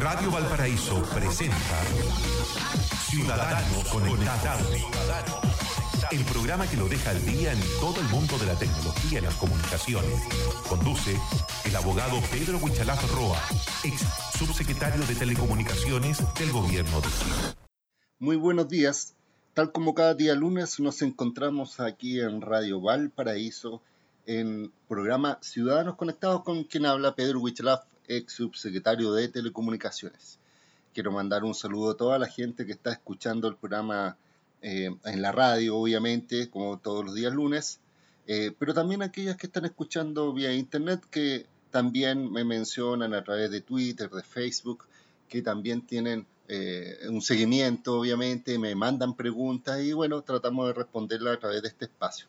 Radio Valparaíso presenta Ciudadanos Conectados. El programa que lo deja al día en todo el mundo de la tecnología y las comunicaciones. Conduce el abogado Pedro Huichalaz Roa, ex subsecretario de Telecomunicaciones del gobierno de Chile. Muy buenos días. Tal como cada día lunes nos encontramos aquí en Radio Valparaíso en programa Ciudadanos Conectados con quien habla Pedro Huichalaf, ex subsecretario de Telecomunicaciones. Quiero mandar un saludo a toda la gente que está escuchando el programa eh, en la radio, obviamente, como todos los días lunes, eh, pero también aquellas que están escuchando vía internet que también me mencionan a través de Twitter, de Facebook, que también tienen eh, un seguimiento, obviamente, me mandan preguntas y bueno, tratamos de responderlas a través de este espacio.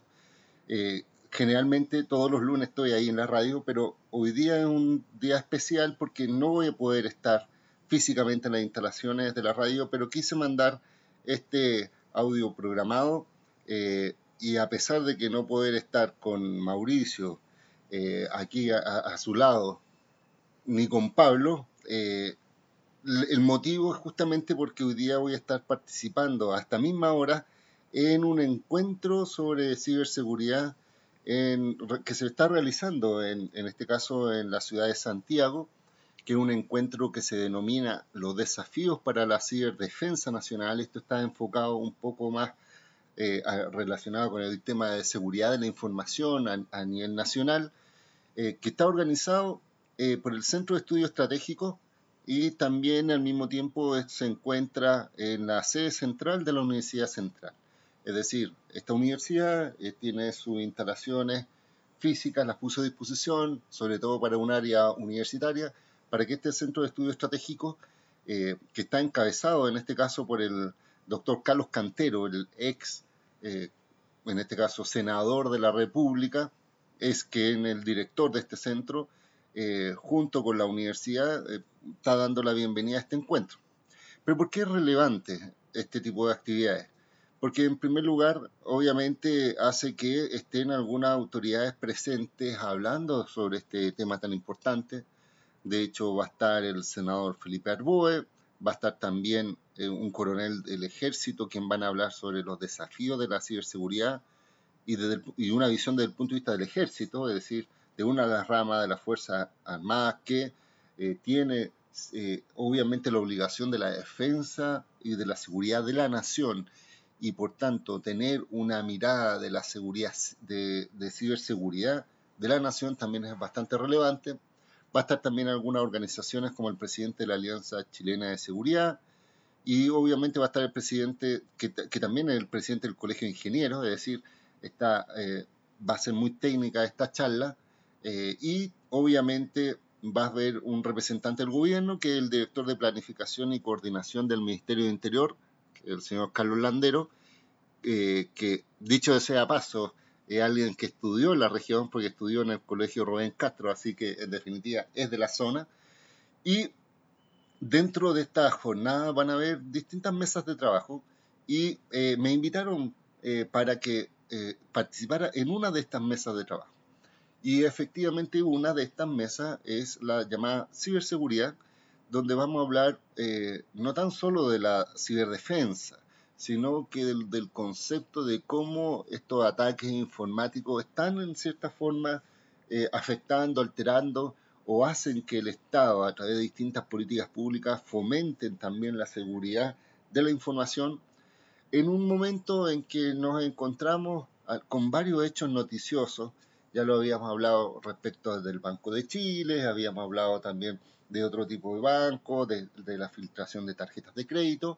Generalmente todos los lunes estoy ahí en la radio, pero hoy día es un día especial porque no voy a poder estar físicamente en las instalaciones de la radio, pero quise mandar este audio programado eh, y a pesar de que no poder estar con Mauricio eh, aquí a, su lado, ni con Pablo, eh, el motivo es justamente porque hoy día voy a estar participando a esta misma hora en un encuentro sobre ciberseguridad que se está realizando en, en este caso en la ciudad de Santiago que es un encuentro que se denomina Los desafíos para la ciberdefensa nacional. Esto está enfocado un poco más eh, relacionado con el tema de seguridad de la información a, nivel nacional, eh, que está organizado eh, por el Centro de Estudios Estratégicos y también al mismo tiempo se encuentra en la sede central de la Universidad Central. Es decir, esta universidad tiene sus instalaciones físicas, las puso a disposición, sobre todo para un área universitaria, para que este centro de estudio estratégico, eh, que está encabezado en este caso por el doctor Carlos Cantero, el ex, eh, en este caso, senador de la República, es que en el director de este centro, eh, junto con la universidad, está dando la bienvenida a este encuentro. Pero ¿por qué es relevante este tipo de actividades? Porque en primer lugar, obviamente, hace que estén algunas autoridades presentes hablando sobre este tema tan importante, de hecho, va a estar el senador Felipe Arboe, va a estar también eh, un coronel del ejército, quien van a hablar sobre los desafíos de la ciberseguridad y, desde y una visión desde el punto de vista del ejército, es decir, de una de las ramas de la Fuerza Armada que eh, tiene eh, obviamente la obligación de la defensa y de la seguridad de la nación y por tanto tener una mirada de la seguridad de, de ciberseguridad de la nación también es bastante relevante. Va a estar también algunas organizaciones como el presidente de la Alianza Chilena de Seguridad y obviamente va a estar el presidente, que, también es el presidente del Colegio de Ingenieros, es decir, está, eh, va a ser muy técnica esta charla eh, y obviamente va a haber un representante del gobierno que es el director de planificación y coordinación del Ministerio de Interior, el señor Carlos Landero, eh, que dicho sea paso, es alguien que estudió en la región porque estudió en el colegio Rubén Castro, así que en definitiva es de la zona. Y dentro de esta jornada van a haber distintas mesas de trabajo y eh, me invitaron eh, para que participara en una de estas mesas de trabajo. Y efectivamente una de estas mesas es la llamada ciberseguridad, donde vamos a hablar no tan solo de la ciberdefensa, sino que del, concepto de cómo estos ataques informáticos están en cierta forma eh, afectando, alterando o hacen que el Estado, a través de distintas políticas públicas, fomenten también la seguridad de la información en un momento en que nos encontramos ah, con varios hechos noticiosos. Ya lo habíamos hablado respecto del Banco de Chile, habíamos hablado también de otro tipo de banco, de la filtración de tarjetas de crédito,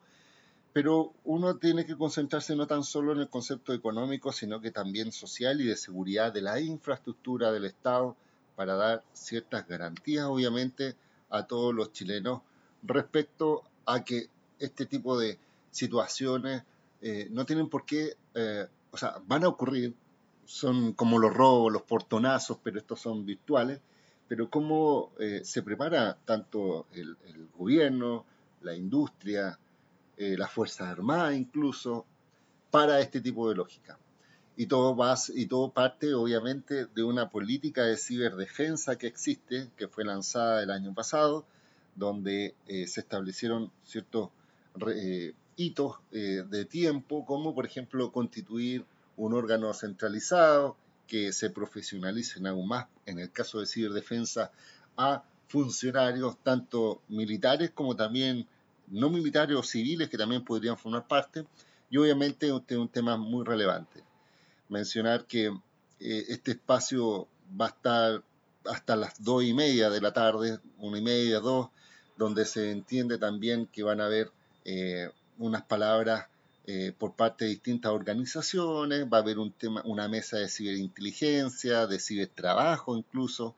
pero uno tiene que concentrarse no tan solo en el concepto económico, sino que también social y de seguridad de la infraestructura del Estado para dar ciertas garantías, obviamente, a todos los chilenos respecto a que este tipo de situaciones eh, no tienen por qué, eh, o sea, van a ocurrir, son como los robos, los portonazos, pero estos son virtuales, pero cómo eh, se prepara tanto el, el gobierno, la industria, eh, las Fuerzas Armadas incluso, para este tipo de lógica. Y todo, va, y todo parte, obviamente, de una política de ciberdefensa que existe, que fue lanzada el año pasado, donde se establecieron ciertos hitos de tiempo, como por ejemplo constituir un órgano centralizado, que se profesionalicen aún más, en el caso de ciberdefensa, a funcionarios tanto militares como también no militares o civiles que también podrían formar parte. Y obviamente este es un tema muy relevante. Mencionar que eh, este espacio va a estar hasta las dos y media de la tarde, una y media, dos, donde se entiende también que van a haber eh, unas palabras eh, por parte de distintas organizaciones, va a haber un tema, una mesa de ciberinteligencia, de cibertrabajo incluso,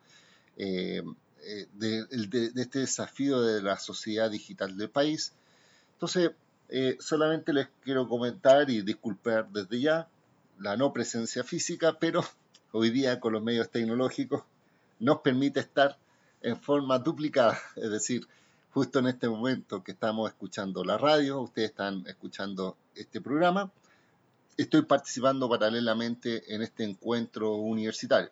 eh, eh, de, este desafío de la sociedad digital del país. Entonces, solamente les quiero comentar y disculpar desde ya la no presencia física, pero hoy día con los medios tecnológicos nos permite estar en forma duplicada, es decir, justo en este momento que estamos escuchando la radio, ustedes están escuchando este programa, estoy participando paralelamente en este encuentro universitario.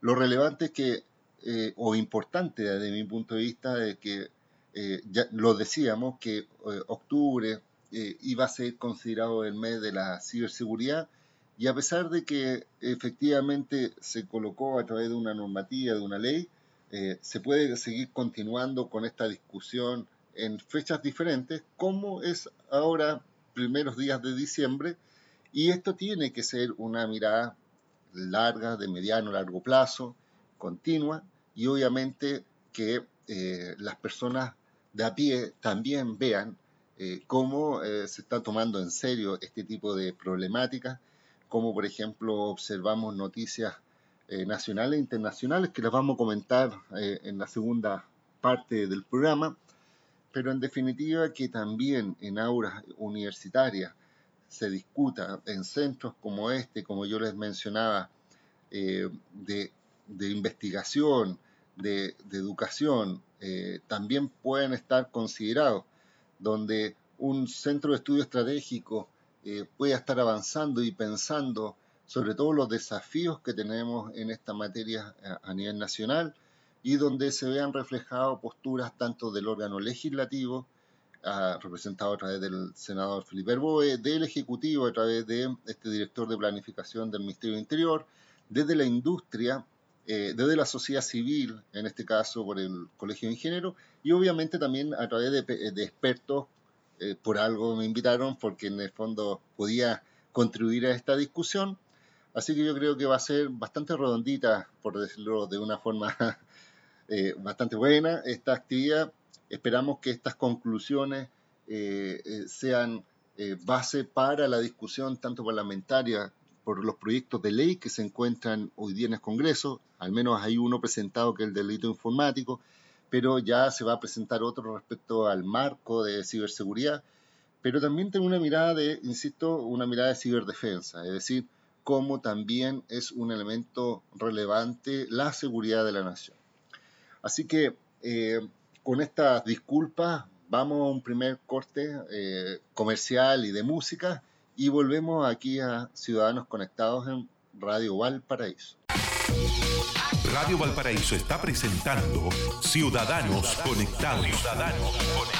Lo relevante es que, eh, o importante desde mi punto de vista, es que eh, ya lo decíamos, que eh, octubre iba a ser considerado el mes de la ciberseguridad y a pesar de que efectivamente se colocó a través de una normativa, de una ley, eh, se puede seguir continuando con esta discusión en fechas diferentes, como es ahora primeros días de diciembre, y esto tiene que ser una mirada larga, de mediano, largo plazo, continua, y obviamente que eh, las personas de a pie también vean eh, cómo se está tomando en serio este tipo de problemáticas, como por ejemplo observamos noticias eh, nacionales e internacionales que las vamos a comentar eh, en la segunda parte del programa, pero en definitiva que también en aulas universitarias se discuta en centros como este, como yo les mencionaba, eh, de, investigación, de, de educación, también pueden estar considerados, donde un centro de estudio estratégico pueda estar avanzando y pensando sobre todo los desafíos que tenemos en esta materia a nivel nacional y donde se vean reflejadas posturas tanto del órgano legislativo, ah, representado a través del senador Felipe Herboe, del Ejecutivo a través de este director de planificación del Ministerio del Interior, desde la industria, eh, desde la sociedad civil, en este caso por el Colegio de Ingenieros, y obviamente también a través de, expertos, eh, por algo me invitaron, porque en el fondo podía contribuir a esta discusión, Así que yo creo que va a ser bastante redondita, por decirlo de una forma eh, bastante buena, esta actividad. Esperamos que estas conclusiones eh, eh, sean base para la discusión tanto parlamentaria por los proyectos de ley que se encuentran hoy día en el Congreso. Al menos hay uno presentado que es el delito informático, pero ya se va a presentar otro respecto al marco de ciberseguridad. Pero también tengo una mirada de, insisto, una mirada de ciberdefensa, es decir, como también es un elemento relevante la seguridad de la nación. Así que eh, con estas disculpas vamos a un primer corte eh, comercial y de música y volvemos aquí a Ciudadanos Conectados en Radio Valparaíso. Radio Valparaíso está presentando Ciudadanos Conectados.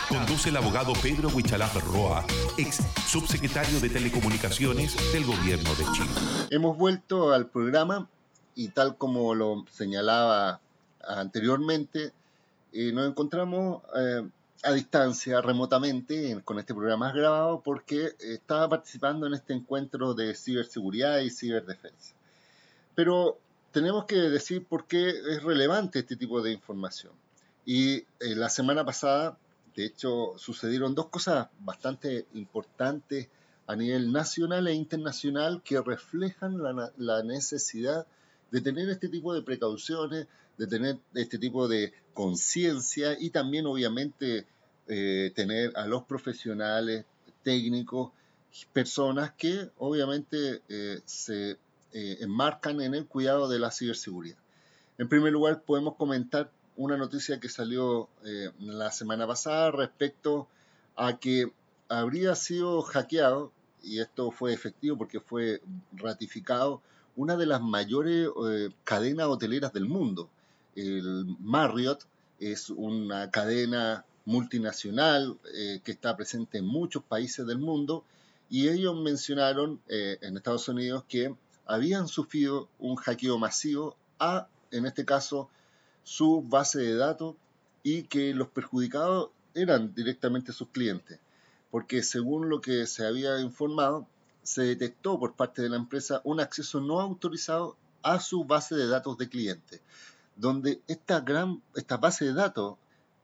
Conduce el abogado Pedro Huichalaf Roa, ex subsecretario de Telecomunicaciones del Gobierno de Chile. Hemos vuelto al programa y tal como lo señalaba anteriormente, eh, nos encontramos eh, a distancia, remotamente, con este programa grabado, porque estaba participando en este encuentro de ciberseguridad y ciberdefensa. Pero tenemos que decir por qué es relevante este tipo de información. Y eh, la semana pasada, de hecho, sucedieron dos cosas bastante importantes a nivel nacional e internacional que reflejan la, necesidad de tener este tipo de precauciones, de tener este tipo de conciencia y también obviamente eh, tener a los profesionales técnicos, personas que obviamente eh, se eh, enmarcan en el cuidado de la ciberseguridad. En primer lugar, podemos comentar una noticia que salió eh, la semana pasada respecto a que habría sido hackeado, y esto fue efectivo porque fue ratificado, una de las mayores eh, cadenas hoteleras del mundo, el Marriott, es una cadena multinacional eh, que está presente en muchos países del mundo y ellos mencionaron en Estados Unidos que habían sufrido un hackeo masivo a, en este caso, su base de datos y que los perjudicados eran directamente sus clientes, porque según lo que se había informado, se detectó por parte de la empresa un acceso no autorizado a su base de datos de clientes, donde esta, gran, esta base de datos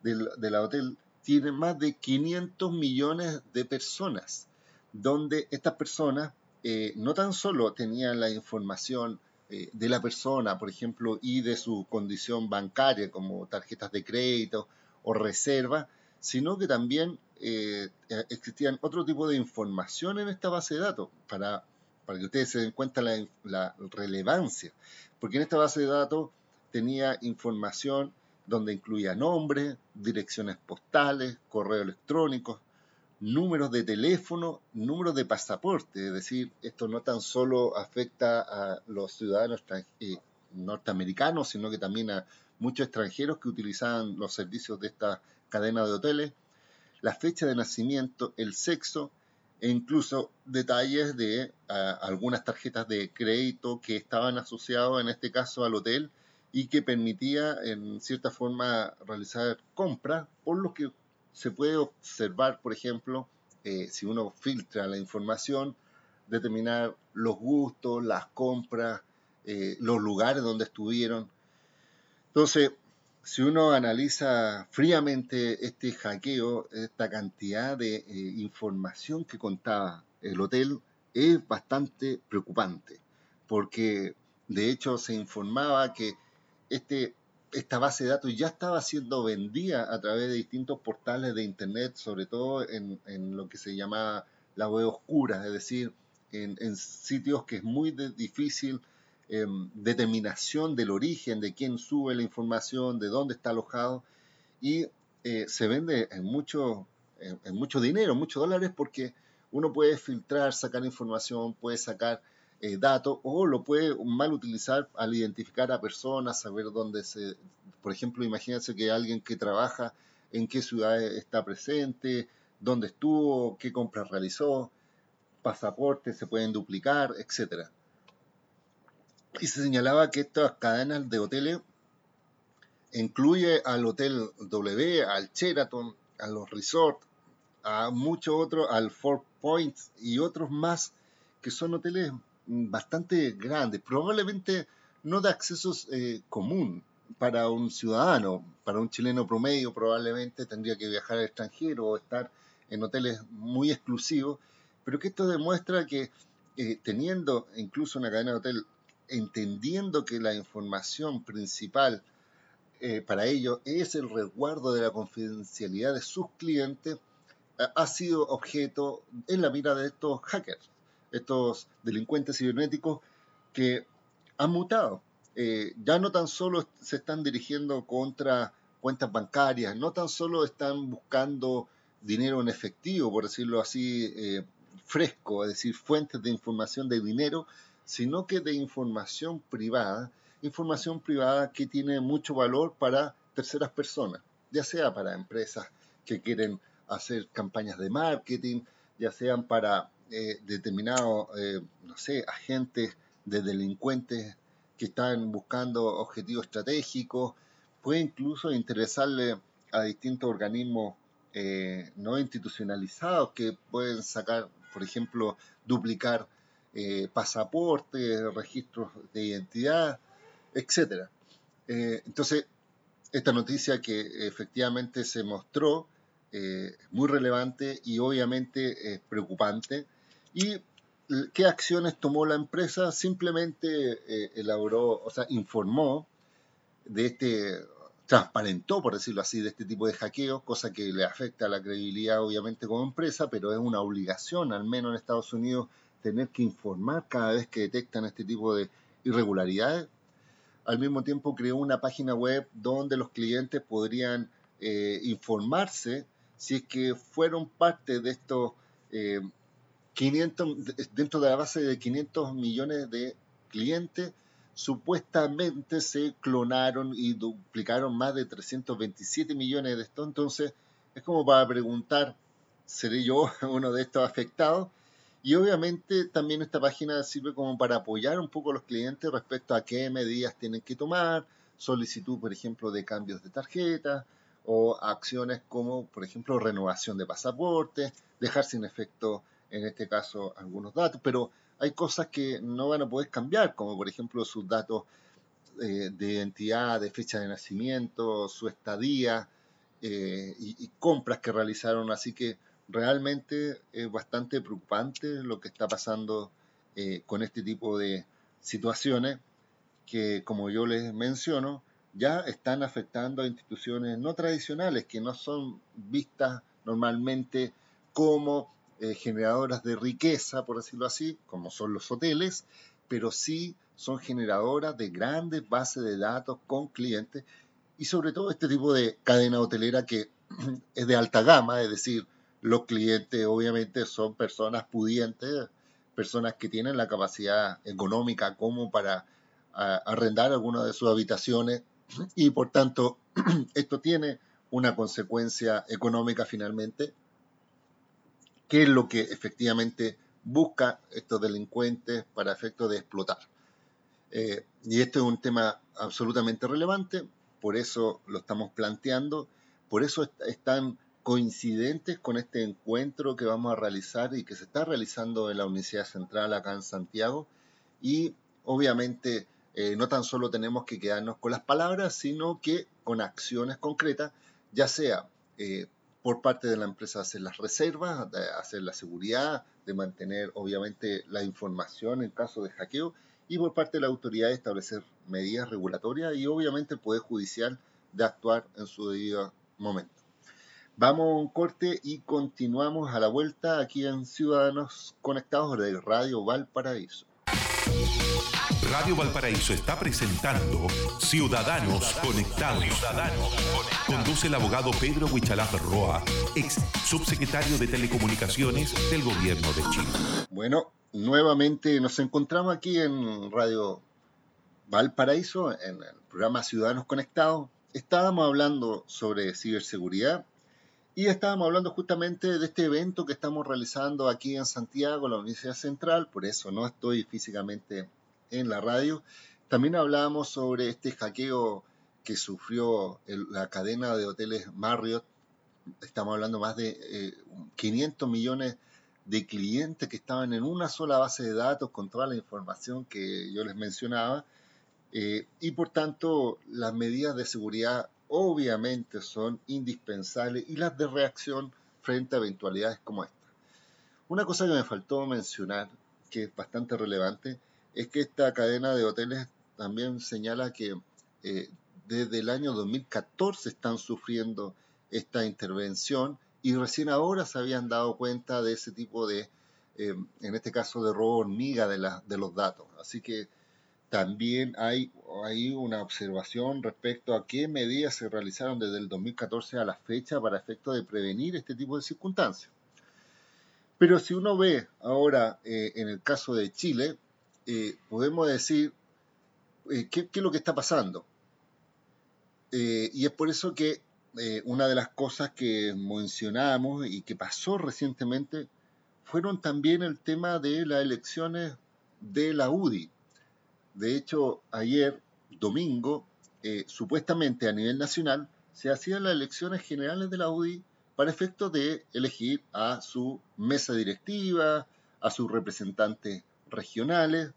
de la hotel tiene más de 500 millones de personas, donde estas personas eh, no tan solo tenían la información eh, de la persona, por ejemplo, y de su condición bancaria, como tarjetas de crédito o reserva, sino que también eh, existían otro tipo de información en esta base de datos, para, para que ustedes se den cuenta la, la relevancia, porque en esta base de datos tenía información donde incluía nombres, direcciones postales, correo electrónicos, números de teléfono, números de pasaporte. Es decir, esto no tan solo afecta a los ciudadanos eh, norteamericanos, sino que también a muchos extranjeros que utilizaban los servicios de esta cadena de hoteles, la fecha de nacimiento, el sexo e incluso detalles de algunas tarjetas de crédito que estaban asociados en este caso al hotel y que permitía en cierta forma realizar compras, por lo que se puede observar, por ejemplo, eh, si uno filtra la información, determinar los gustos, las compras, eh, los lugares donde estuvieron. Entonces, si uno analiza fríamente este hackeo, esta cantidad de eh, información que contaba el hotel, es bastante preocupante, porque de hecho se informaba que este, esta base de datos ya estaba siendo vendida a través de distintos portales de Internet, sobre todo en, lo que se llama la web oscura, es decir, en, sitios que es muy difícil em, determinación del origen, de quién sube la información, de dónde está alojado, y eh, se vende en mucho, en mucho dinero, muchos dólares, porque uno puede filtrar, sacar información, puede sacar eh, datos o lo puede mal utilizar al identificar a personas, saber dónde se, por ejemplo, imagínense que alguien que trabaja en qué ciudad está presente, dónde estuvo, qué compras realizó, pasaportes se pueden duplicar, etc. Y se señalaba que estas cadenas de hoteles incluye al Hotel W, al Sheraton, a los resorts, a muchos otros, al Four Points y otros más que son hoteles bastante grande, probablemente no de acceso eh, común para un ciudadano, para un chileno promedio probablemente tendría que viajar al extranjero o estar en hoteles muy exclusivos, pero que esto demuestra que eh, teniendo incluso una cadena de hotel, entendiendo que la información principal eh, para ellos es el resguardo de la confidencialidad de sus clientes, ha sido objeto en la mira de estos hackers estos delincuentes cibernéticos que han mutado. Eh, ya no tan solo se están dirigiendo contra cuentas bancarias, no tan solo están buscando dinero en efectivo, por decirlo así, eh, fresco, es decir, fuentes de información de dinero, sino que de información privada, información privada que tiene mucho valor para terceras personas, ya sea para empresas que quieren hacer campañas de marketing, ya sean para eh, determinados, eh, no sé, agentes de delincuentes que están buscando objetivos estratégicos, puede incluso interesarle a distintos organismos eh, no institucionalizados que pueden sacar, por ejemplo, duplicar pasaportes, registros de identidad, etc. entonces, esta noticia que efectivamente se mostró muy relevante y obviamente es preocupante ¿Y qué acciones tomó la empresa? Simplemente eh, elaboró, o sea, informó de este, transparentó, por decirlo así, de este tipo de hackeos, cosa que le afecta a la credibilidad obviamente como empresa, pero es una obligación, al menos en Estados Unidos, tener que informar cada vez que detectan este tipo de irregularidades. Al mismo tiempo creó una página web donde los clientes podrían eh, informarse si es que fueron parte de estos eh, 500, dentro de la base de 500 millones de clientes, supuestamente se clonaron y duplicaron más de 327 millones de estos. Entonces, es como para preguntar, ¿seré yo uno de estos afectados? Y obviamente también esta página sirve como para apoyar un poco a los clientes respecto a qué medidas tienen que tomar, solicitud, por ejemplo, de cambios de tarjeta o acciones como, por ejemplo, renovación de pasaporte, dejar sin efecto, en este caso, algunos datos, pero hay cosas que no van a poder cambiar, como por ejemplo sus datos eh, de identidad, de fecha de nacimiento, su estadía eh, y, compras que realizaron. Así que realmente es bastante preocupante lo que está pasando eh, con este tipo de situaciones que, como yo les menciono, ya están afectando a instituciones no tradicionales que no son vistas normalmente como eh, generadoras de riqueza, por decirlo así, como son los hoteles, pero sí son generadoras de grandes bases de datos con clientes y sobre todo este tipo de cadena hotelera que es de alta gama, es decir, los clientes obviamente son personas pudientes, personas que tienen la capacidad económica como para arrendar alguna de sus habitaciones y por tanto esto tiene una consecuencia económica finalmente qué es lo que efectivamente busca estos delincuentes para efecto de explotar. Eh, y este es un tema absolutamente relevante, por eso lo estamos planteando, por eso están coincidentes con este encuentro que vamos a realizar y que se está realizando en la Universidad Central acá en Santiago. Y obviamente eh, no tan solo tenemos que quedarnos con las palabras, sino que con acciones concretas, ya sea eh, por parte de la empresa hacer las reservas, de hacer la seguridad, de mantener obviamente la información en caso de hackeo y por parte de la autoridad establecer medidas regulatorias y obviamente el Poder Judicial de actuar en su debido momento. Vamos a un corte y continuamos a la vuelta aquí en Ciudadanos Conectados de Radio Valparaíso. Radio Valparaíso está presentando Ciudadanos Conectados. Conduce el abogado Pedro Huichalaf Roa, ex subsecretario de Telecomunicaciones del Gobierno de Chile. Bueno, nuevamente nos encontramos aquí en Radio Valparaíso, en el programa Ciudadanos Conectados. Estábamos hablando sobre ciberseguridad y estábamos hablando justamente de este evento que estamos realizando aquí en Santiago, la Universidad Central, por eso no estoy físicamente en la radio. También hablábamos sobre este hackeo que sufrió la cadena de hoteles Marriott. Estamos hablando más de 500 eh, millones de clientes que estaban en una sola base de datos con toda la información que yo les mencionaba. Eh, y por tanto, las medidas de seguridad obviamente son indispensables y las de reacción frente a eventualidades como esta. Una cosa que me faltó mencionar, que es bastante relevante, es que esta cadena de hoteles también señala que eh, desde el año 2014 están sufriendo esta intervención y recién ahora se habían dado cuenta de ese tipo de, eh, en este caso, de robo hormiga de, de los datos. Así que también hay, hay una observación respecto a qué medidas se realizaron desde el 2014 a la fecha para efecto de prevenir este tipo de circunstancias. Pero si uno ve ahora eh, en el caso de Chile, eh, podemos decir eh, ¿qué, es lo que está pasando. Eh, y es por eso que una de las cosas que mencionamos y que pasó recientemente fueron también el tema de las elecciones de la UDI. De hecho, ayer, domingo, supuestamente a nivel nacional, se hacían las elecciones generales de la UDI para efecto de elegir a su mesa directiva, a sus representantes regionales,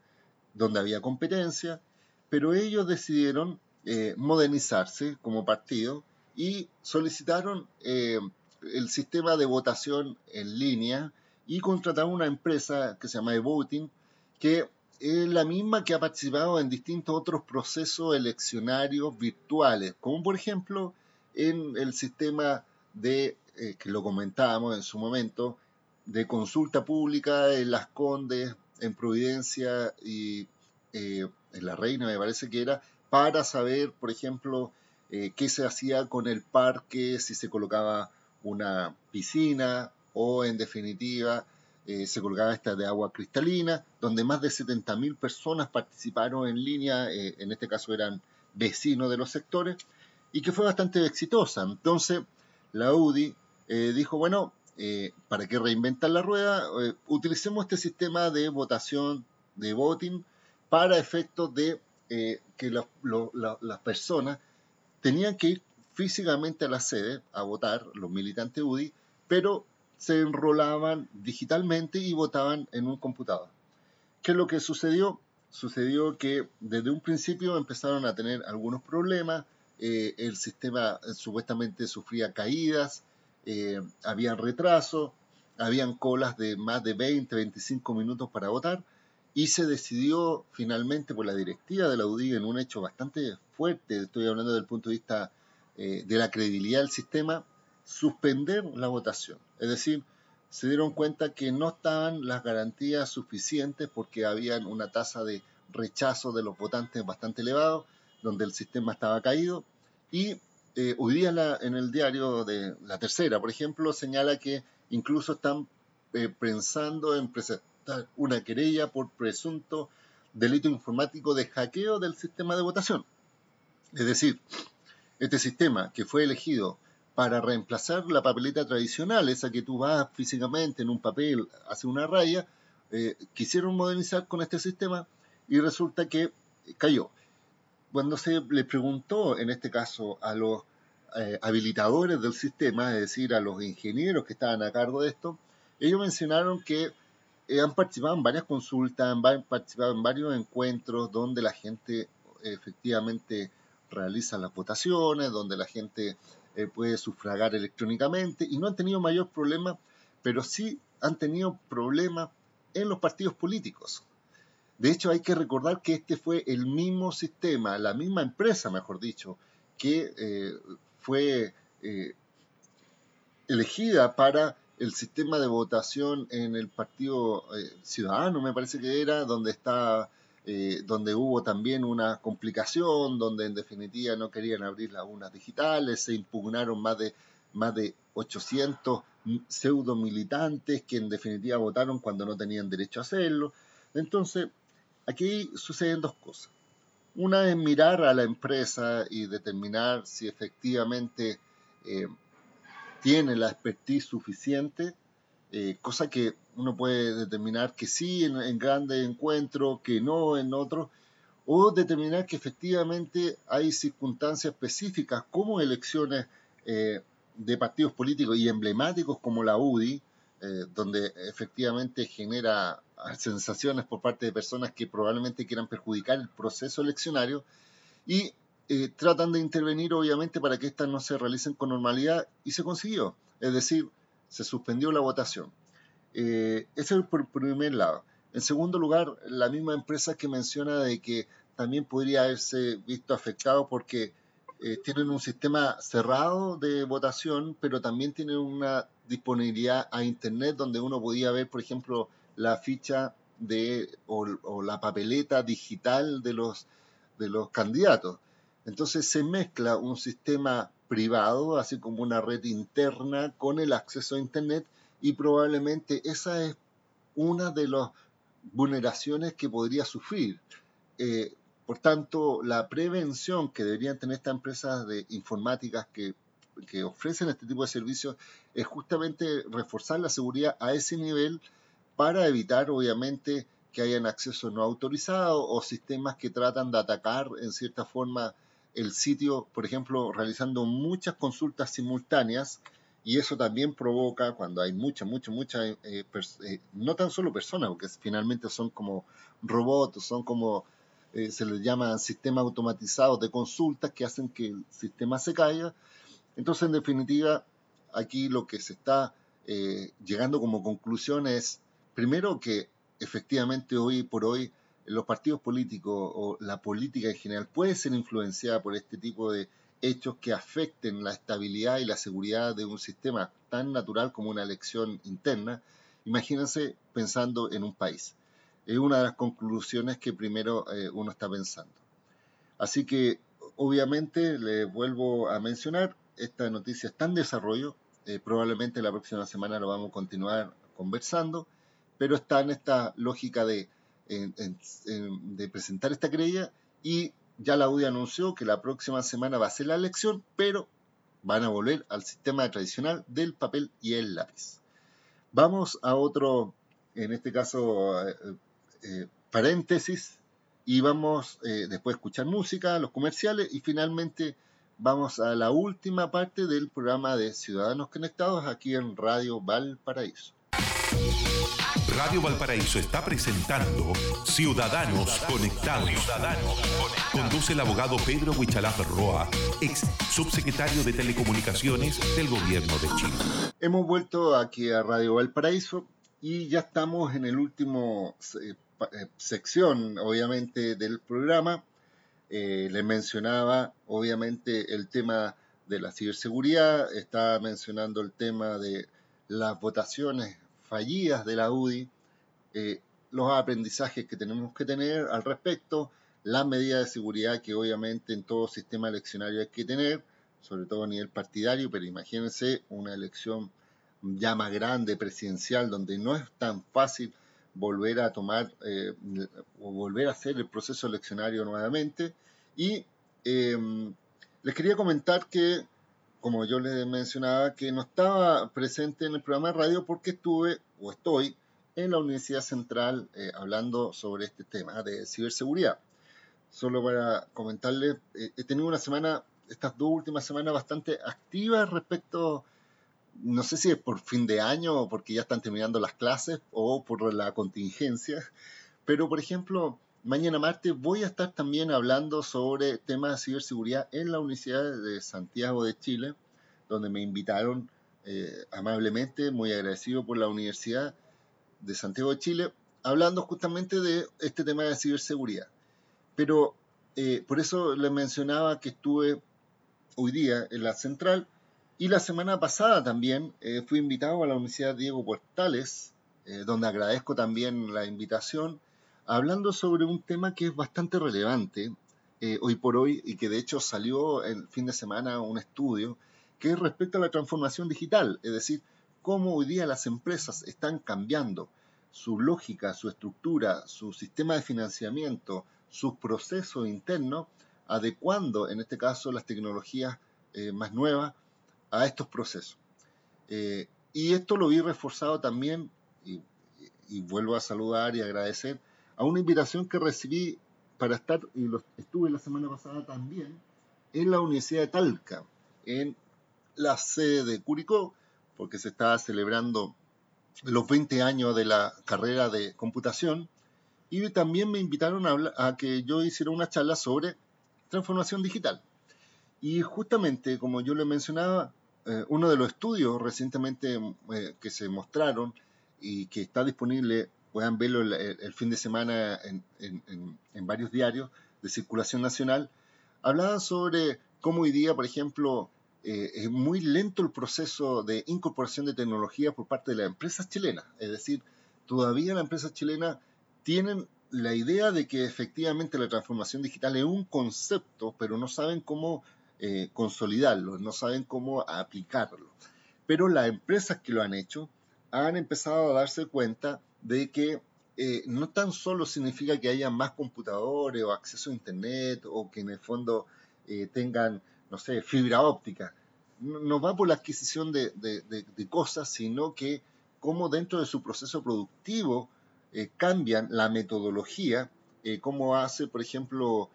donde había competencia, pero ellos decidieron eh, modernizarse como partido y solicitaron eh, el sistema de votación en línea y contrataron una empresa que se llama eVoting, que es la misma que ha participado en distintos otros procesos eleccionarios virtuales, como por ejemplo en el sistema de, eh, que lo comentábamos en su momento, de consulta pública en Las Condes, en Providencia y eh, en La Reina, me parece que era, para saber, por ejemplo, eh, qué se hacía con el parque, si se colocaba una piscina o, en definitiva, eh, se colgaba esta de agua cristalina, donde más de 70.000 personas participaron en línea, en este caso eran vecinos de los sectores, y que fue bastante exitosa. Entonces, la UDI dijo, bueno, ¿para qué reinventar la rueda? utilicemos este sistema de votación, de voting, para efectos de que las personas tenían que ir físicamente a la sede a votar, los militantes UDI, pero se enrolaban digitalmente y votaban en un computador. ¿Qué es lo que sucedió? Sucedió que desde un principio empezaron a tener algunos problemas, eh, el sistema eh, supuestamente sufría caídas, eh, había retraso, habían colas de más de 20, 25 minutos para votar y se decidió finalmente por la directiva de la UDI en un hecho bastante fuerte, estoy hablando desde el punto de vista de la credibilidad del sistema, suspender la votación. Es decir, se dieron cuenta que no estaban las garantías suficientes porque había una tasa de rechazo de los votantes bastante elevado, donde el sistema estaba caído. Y eh, hoy día en el diario de La Tercera, por ejemplo, señala que incluso están eh, pensando en presentar una querella por presunto delito informático de hackeo del sistema de votación. Es decir, este sistema que fue elegido para reemplazar la papeleta tradicional, esa que tú vas físicamente en un papel, hace una raya, eh, quisieron modernizar con este sistema y resulta que cayó. Cuando se le preguntó, en este caso, a los eh, habilitadores del sistema, es decir, a los ingenieros que estaban a cargo de esto, ellos mencionaron que eh, han participado en varias consultas, han participado en varios encuentros donde la gente efectivamente realiza las votaciones, donde la gente eh, puede sufragar electrónicamente y no han tenido mayor problema, pero sí han tenido problemas en los partidos políticos. De hecho, hay que recordar que este fue el mismo sistema, la misma empresa, mejor dicho, que eh, fue eh, elegida para el sistema de votación en el Partido Ciudadano, me parece que era, donde está eh, donde hubo también una complicación, donde en definitiva no querían abrir las urnas digitales, se impugnaron más de, más de 800 pseudo militantes que en definitiva votaron cuando no tenían derecho a hacerlo. Entonces, aquí suceden dos cosas. Una es mirar a la empresa y determinar si efectivamente eh, tiene la expertise suficiente eh, cosa que uno puede determinar que sí en, grandes encuentros, que no en otros, o determinar que efectivamente hay circunstancias específicas como elecciones eh, de partidos políticos y emblemáticos como la UDI, eh, donde efectivamente genera sensaciones por parte de personas que probablemente quieran perjudicar el proceso eleccionario y tratan de intervenir obviamente para que éstas no se realicen con normalidad y se consiguió. Es decir, se suspendió la votación. Eh, ese es por primer lado. En segundo lugar, la misma empresa que menciona de que también podría haberse visto afectado porque eh, tienen un sistema cerrado de votación, pero también tienen una disponibilidad a Internet donde uno podía ver, por ejemplo, la ficha de, o, la papeleta digital de los, de los candidatos. Entonces se mezcla un sistema privado, así como una red interna con el acceso a Internet y probablemente esa es una de las vulneraciones que podría sufrir. Eh, por tanto, la prevención que deberían tener estas empresas de informáticas que, ofrecen este tipo de servicios es justamente reforzar la seguridad a ese nivel para evitar, obviamente, que hayan acceso no autorizado o sistemas que tratan de atacar en cierta forma el sitio, por ejemplo, realizando muchas consultas simultáneas. Y eso también provoca cuando hay muchas, muchas, muchas, eh, eh, no tan solo personas, porque finalmente son como robots, son como, eh, se les llama sistemas automatizados de consultas que hacen que el sistema se caiga. Entonces, en definitiva, aquí lo que se está llegando como conclusión es, primero, que efectivamente hoy por hoy los partidos políticos o la política en general puede ser influenciada por este tipo de hechos que afecten la estabilidad y la seguridad de un sistema tan natural como una elección interna, imagínense pensando en un país. Es una de las conclusiones que primero eh, uno está pensando. Así que, obviamente, le vuelvo a mencionar, esta noticia está en desarrollo, eh, probablemente la próxima semana lo vamos a continuar conversando pero está en esta lógica de, de presentar esta querella y ya la UDI anunció que la próxima semana va a ser la elección, pero van a volver al sistema tradicional del papel y el lápiz. Vamos a otro, en este caso, eh, eh, paréntesis, y vamos eh, después a escuchar música, los comerciales, y finalmente vamos a la última parte del programa de Ciudadanos Conectados aquí en Radio Valparaíso. Radio Valparaíso está presentando Ciudadanos Conectados. Conduce el abogado Pedro Huichalaf Roa, ex subsecretario de Telecomunicaciones del Gobierno de Chile. Hemos vuelto aquí a Radio Valparaíso y ya estamos en el último eh, sección, obviamente, del programa. Eh, les mencionaba, obviamente, el tema de la ciberseguridad, estaba mencionando el tema de las votaciones fallidas de la UDI, eh, los aprendizajes que tenemos que tener al respecto, las medidas de seguridad que obviamente en todo sistema eleccionario hay que tener, sobre todo a nivel partidario, pero imagínense una elección ya más grande, presidencial, donde no es tan fácil volver a tomar eh, o volver a hacer el proceso eleccionario nuevamente. Y em, les quería comentar que como yo les mencionaba, que no estaba presente en el programa de radio porque estuve o estoy en la Universidad Central eh, hablando sobre este tema de ciberseguridad. Solo para comentarles, eh, he tenido una semana, estas dos últimas semanas bastante activas respecto, no sé si es por fin de año o porque ya están terminando las clases o por la contingencia, pero por ejemplo, mañana martes voy a estar también hablando sobre temas de ciberseguridad en la Universidad de Santiago de Chile, donde me invitaron eh, amablemente, muy agradecido por la Universidad de Santiago de Chile, hablando justamente de este tema de ciberseguridad. Pero eh, por eso les mencionaba que estuve hoy día en la central y la semana pasada también eh, fui invitado a la Universidad Diego Portales, donde agradezco también la invitación hablando sobre un tema que es bastante relevante eh, hoy por hoy y que de hecho salió el fin de semana un estudio que es respecto a la transformación digital, es decir, cómo hoy día las empresas están cambiando su lógica, su estructura, su sistema de financiamiento, sus procesos internos, adecuando en este caso las tecnologías eh, más nuevas a estos procesos. Eh, y esto lo vi reforzado también, y vuelvo a saludar y agradecer a una invitación que recibí para estar, y lo, estuve la semana pasada también, en la Universidad de Talca, en la sede de Curicó, porque se estaba celebrando los 20 años de la carrera de computación, y también me invitaron a, a que yo hiciera una charla sobre transformación digital. Y justamente, como yo le mencionaba, eh, uno de los estudios recientemente eh, que se mostraron y que está disponible puedan verlo el, fin de semana en, varios diarios de circulación nacional, hablaban sobre cómo hoy día, por ejemplo, eh, es muy lento el proceso de incorporación de tecnología por parte de las empresas chilenas. Es decir, todavía las empresas chilenas tienen la idea de que efectivamente la transformación digital es un concepto, pero no saben cómo eh, consolidarlo, no saben cómo aplicarlo. Pero las empresas que lo han hecho han empezado a darse cuenta de que eh, no tan solo significa que haya más computadores o acceso a Internet o que en el fondo eh, tengan, no sé, fibra óptica. No, va por la adquisición de, cosas, sino que cómo dentro de su proceso productivo eh, cambian la metodología, cómo hace, por ejemplo,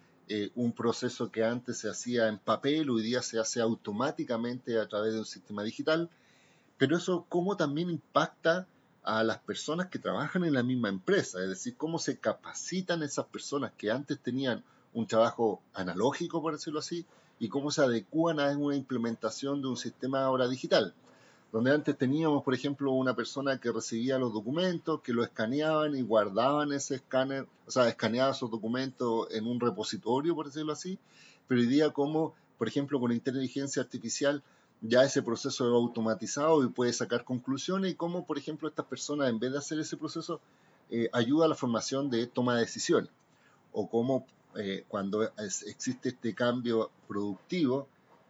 un proceso que antes se hacía en papel, hoy día se hace automáticamente a través de un sistema digital, pero eso cómo también impacta a las personas que trabajan en la misma empresa, es decir, cómo se capacitan esas personas que antes tenían un trabajo analógico, por decirlo así, y cómo se adecúan a una implementación de un sistema ahora digital, donde antes teníamos, por ejemplo, una persona que recibía los documentos, que lo escaneaban y guardaban ese escáner, o sea, escaneaba esos documentos en un repositorio, por decirlo así, pero hoy día como, por ejemplo, con inteligencia artificial, ya ese proceso es automatizado y puede sacar conclusiones. Y cómo, por ejemplo, estas personas, en vez de hacer ese proceso, eh, ayuda a la formación de toma de decisiones. O cómo eh, cuando existe este cambio productivo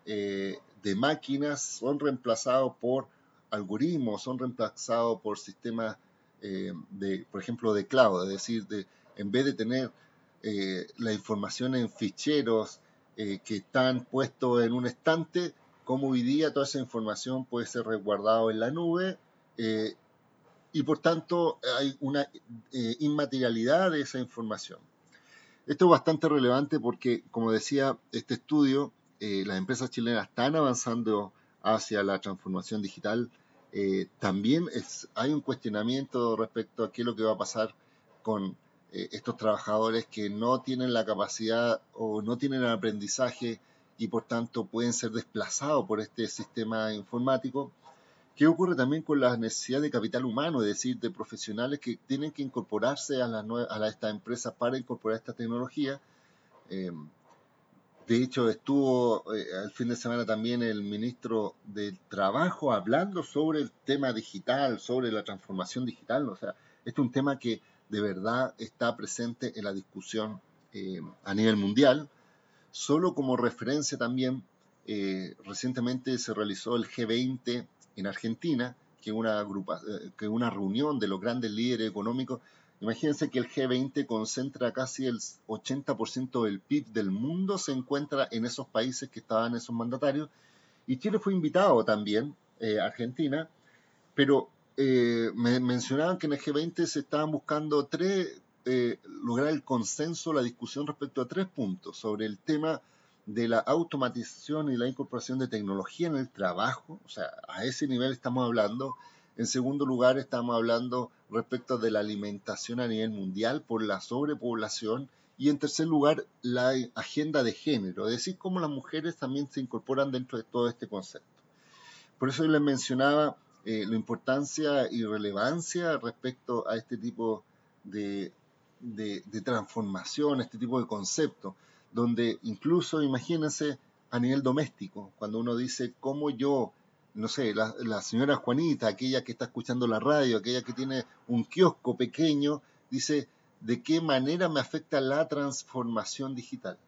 eh, de máquinas son reemplazados por algoritmos, son reemplazados por sistemas eh, de, por ejemplo, de cloud, es decir, de, en vez de tener eh, la información en ficheros eh, que están puestos en un estante, como hoy día toda esa información puede ser resguardada en la nube y por tanto hay una inmaterialidad de esa información. Esto es bastante relevante porque, como decía este estudio, las empresas chilenas están avanzando hacia la transformación digital eh, también es, hay un cuestionamiento respecto a qué es lo que va a pasar con eh, estos trabajadores que no tienen la capacidad o no tienen el aprendizaje y por tanto pueden ser desplazados por este sistema informático. ¿Qué ocurre también con la necesidad de capital humano, es decir, de profesionales que tienen que incorporarse a, a estas empresas para incorporar esta tecnología? Eh, de hecho, estuvo el eh, fin de semana también el ministro del Trabajo hablando sobre el tema digital, sobre la transformación digital. O sea, este es un tema que de verdad está presente en la discusión eh, a nivel mundial. Solo como referencia también, eh, recientemente se realizó el G20 en Argentina, que es una, que una reunión de los grandes líderes económicos Imagínense que el G20 concentra casi el 80% del PIB del mundo, se encuentra en esos países que estaban esos mandatarios. Y Chile fue invitado también, eh, Argentina, pero eh, me mencionaban que en el G20 se estaban buscando tres, eh, lograr el consenso, la discusión respecto a tres puntos sobre el tema de la automatización y la incorporación de tecnología en el trabajo, o sea, a ese nivel estamos hablando, en segundo lugar, estamos hablando respecto de la alimentación a nivel mundial por la sobrepoblación. Y en tercer lugar, la agenda de género, es decir, cómo las mujeres también se incorporan dentro de todo este concepto. Por eso yo les mencionaba eh, la importancia y relevancia respecto a este tipo de, de, de transformación, este tipo de concepto, donde incluso, imagínense, a nivel doméstico, cuando uno dice cómo yo no sé, la, señora Juanita, aquella que está escuchando la radio, aquella que tiene un kiosco pequeño, dice, ¿de qué manera me afecta la transformación digital?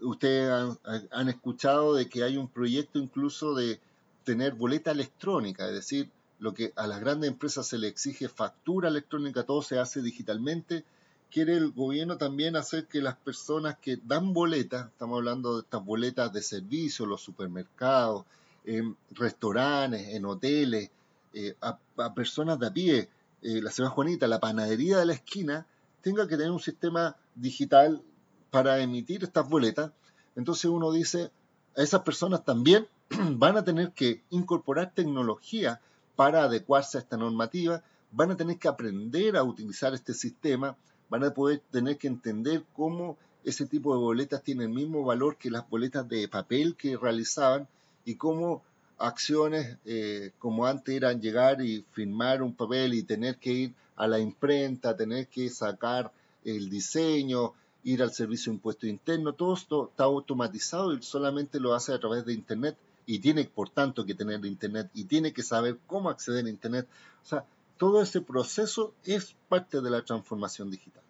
Ustedes han, escuchado de que hay un proyecto incluso de tener boleta electrónica, es decir, lo que a las grandes empresas se le exige factura electrónica, todo se hace digitalmente. Quiere el gobierno también hacer que las personas que dan boletas, estamos hablando de estas boletas de servicio, los supermercados, en restaurantes, en hoteles, eh, a, personas de a pie, eh, la señora Juanita, la panadería de la esquina, tenga que tener un sistema digital para emitir estas boletas. Entonces uno dice, a esas personas también van a tener que incorporar tecnología para adecuarse a esta normativa, van a tener que aprender a utilizar este sistema, van a poder tener que entender cómo ese tipo de boletas tiene el mismo valor que las boletas de papel que realizaban y cómo acciones eh, como antes eran llegar y firmar un papel y tener que ir a la imprenta, tener que sacar el diseño, ir al servicio de impuesto interno, todo esto está automatizado y solamente lo hace a través de Internet y tiene por tanto que tener Internet y tiene que saber cómo acceder a Internet. O sea, todo ese proceso es parte de la transformación digital.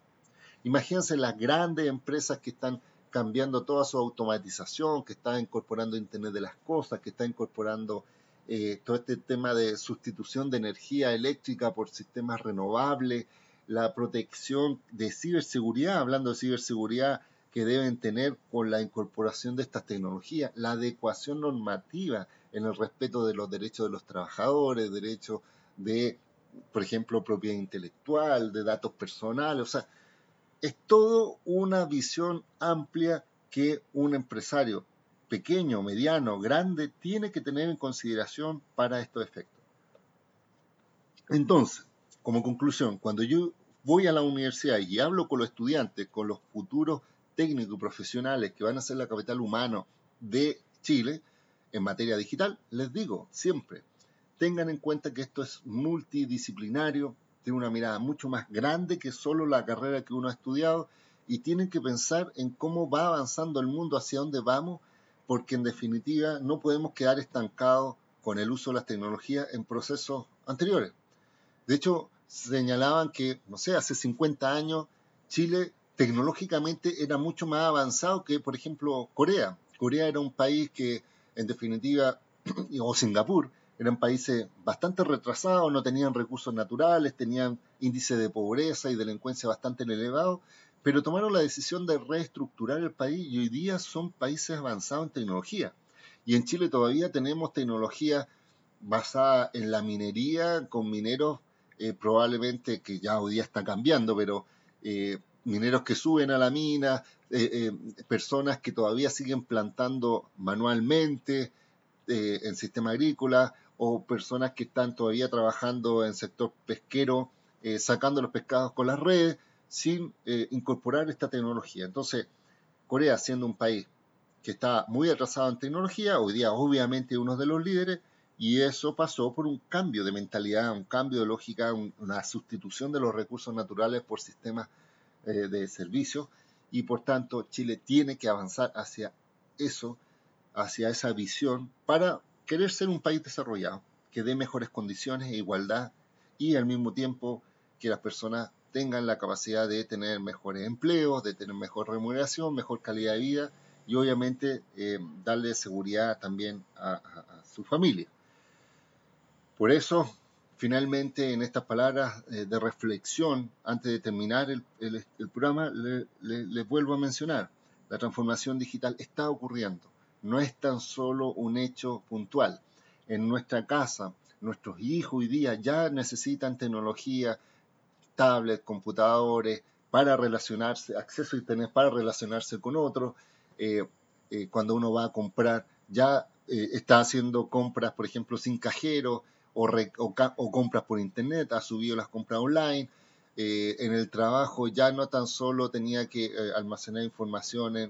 Imagínense las grandes empresas que están cambiando toda su automatización, que está incorporando Internet de las Cosas, que está incorporando eh, todo este tema de sustitución de energía eléctrica por sistemas renovables, la protección de ciberseguridad, hablando de ciberseguridad que deben tener con la incorporación de estas tecnologías, la adecuación normativa en el respeto de los derechos de los trabajadores, derechos de, por ejemplo, propiedad intelectual, de datos personales, o sea, es todo una visión amplia que un empresario pequeño, mediano, grande, tiene que tener en consideración para estos efectos. Entonces, como conclusión, cuando yo voy a la universidad y hablo con los estudiantes, con los futuros técnicos y profesionales que van a ser la capital humano de Chile en materia digital, les digo siempre, tengan en cuenta que esto es multidisciplinario, tiene una mirada mucho más grande que solo la carrera que uno ha estudiado y tienen que pensar en cómo va avanzando el mundo, hacia dónde vamos, porque en definitiva no podemos quedar estancados con el uso de las tecnologías en procesos anteriores. De hecho, señalaban que, no sé, hace 50 años Chile tecnológicamente era mucho más avanzado que, por ejemplo, Corea. Corea era un país que, en definitiva, o Singapur, eran países bastante retrasados, no tenían recursos naturales, tenían índice de pobreza y delincuencia bastante elevado, pero tomaron la decisión de reestructurar el país y hoy día son países avanzados en tecnología. Y en Chile todavía tenemos tecnología basada en la minería con mineros eh, probablemente que ya hoy día está cambiando, pero eh, mineros que suben a la mina, eh, personas que todavía siguen plantando manualmente en sistema agrícola o personas que están todavía trabajando en sector pesquero, sacando los pescados con las redes, sin incorporar esta tecnología. Entonces, Corea, siendo un país que está muy atrasado en tecnología, hoy día obviamente uno de los líderes, y eso pasó por un cambio de mentalidad, un cambio de lógica, una sustitución de los recursos naturales por sistemas eh, de servicios. Y por tanto, Chile tiene que avanzar hacia eso, hacia esa visión, para querer ser un país desarrollado, que dé mejores condiciones e igualdad y al mismo tiempo que las personas tengan la capacidad de tener mejores empleos, de tener mejor remuneración, mejor calidad de vida y obviamente eh, darle seguridad también a su familia. Por eso, finalmente, en estas palabras eh, de reflexión, antes de terminar el, programa, les vuelvo a mencionar, la transformación digital está ocurriendo, no es tan solo un hecho puntual. En nuestra casa, nuestros hijos hoy día ya necesitan tecnología, tablets, computadores, para relacionarse, acceso a Internet para relacionarse con otros. Eh, eh, cuando uno va a comprar, ya está haciendo compras, por ejemplo, sin cajero, o, compras por internet, ha subido las compras online. Eh, en el trabajo ya no tan solo tenía que eh, almacenar información,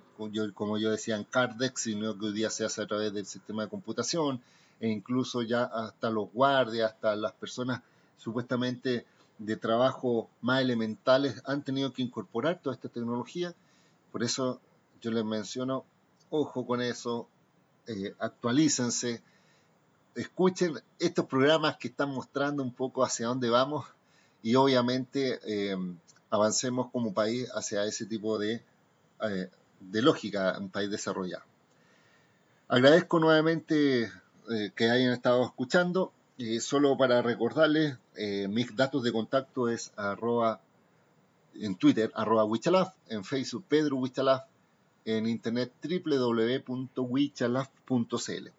como yo decía, en Cardex, sino que hoy día se hace a través del sistema de computación, e incluso ya hasta los guardias, hasta las personas supuestamente de trabajo más elementales han tenido que incorporar toda esta tecnología. Por eso yo les menciono, ojo con eso, eh, actualícense, escuchen estos programas que están mostrando un poco hacia dónde vamos y obviamente eh, avancemos como país hacia ese tipo de, eh, de lógica, un país desarrollado. Agradezco nuevamente eh, que hayan estado escuchando. solo para recordarles, mis datos de contacto es arroba, en Twitter, arroba Wichalaf, en Facebook Pedro Wichalaf, en internet www.wichalaf.cl.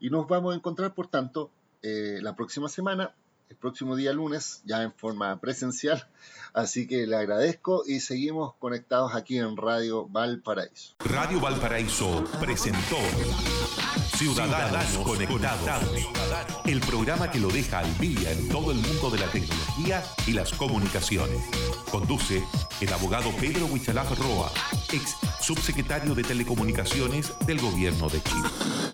Y nos vamos a encontrar, por tanto, eh, la próxima semana, el próximo día lunes, ya en forma presencial. Así que le agradezco y seguimos conectados aquí en Radio Valparaíso. Radio Valparaíso presentó Ciudadanos, Conectados, el programa que lo deja al día en todo el mundo de la tecnología y las comunicaciones. Conduce el abogado Pedro Huichalaf Roa, ex subsecretario de Telecomunicaciones del Gobierno de Chile.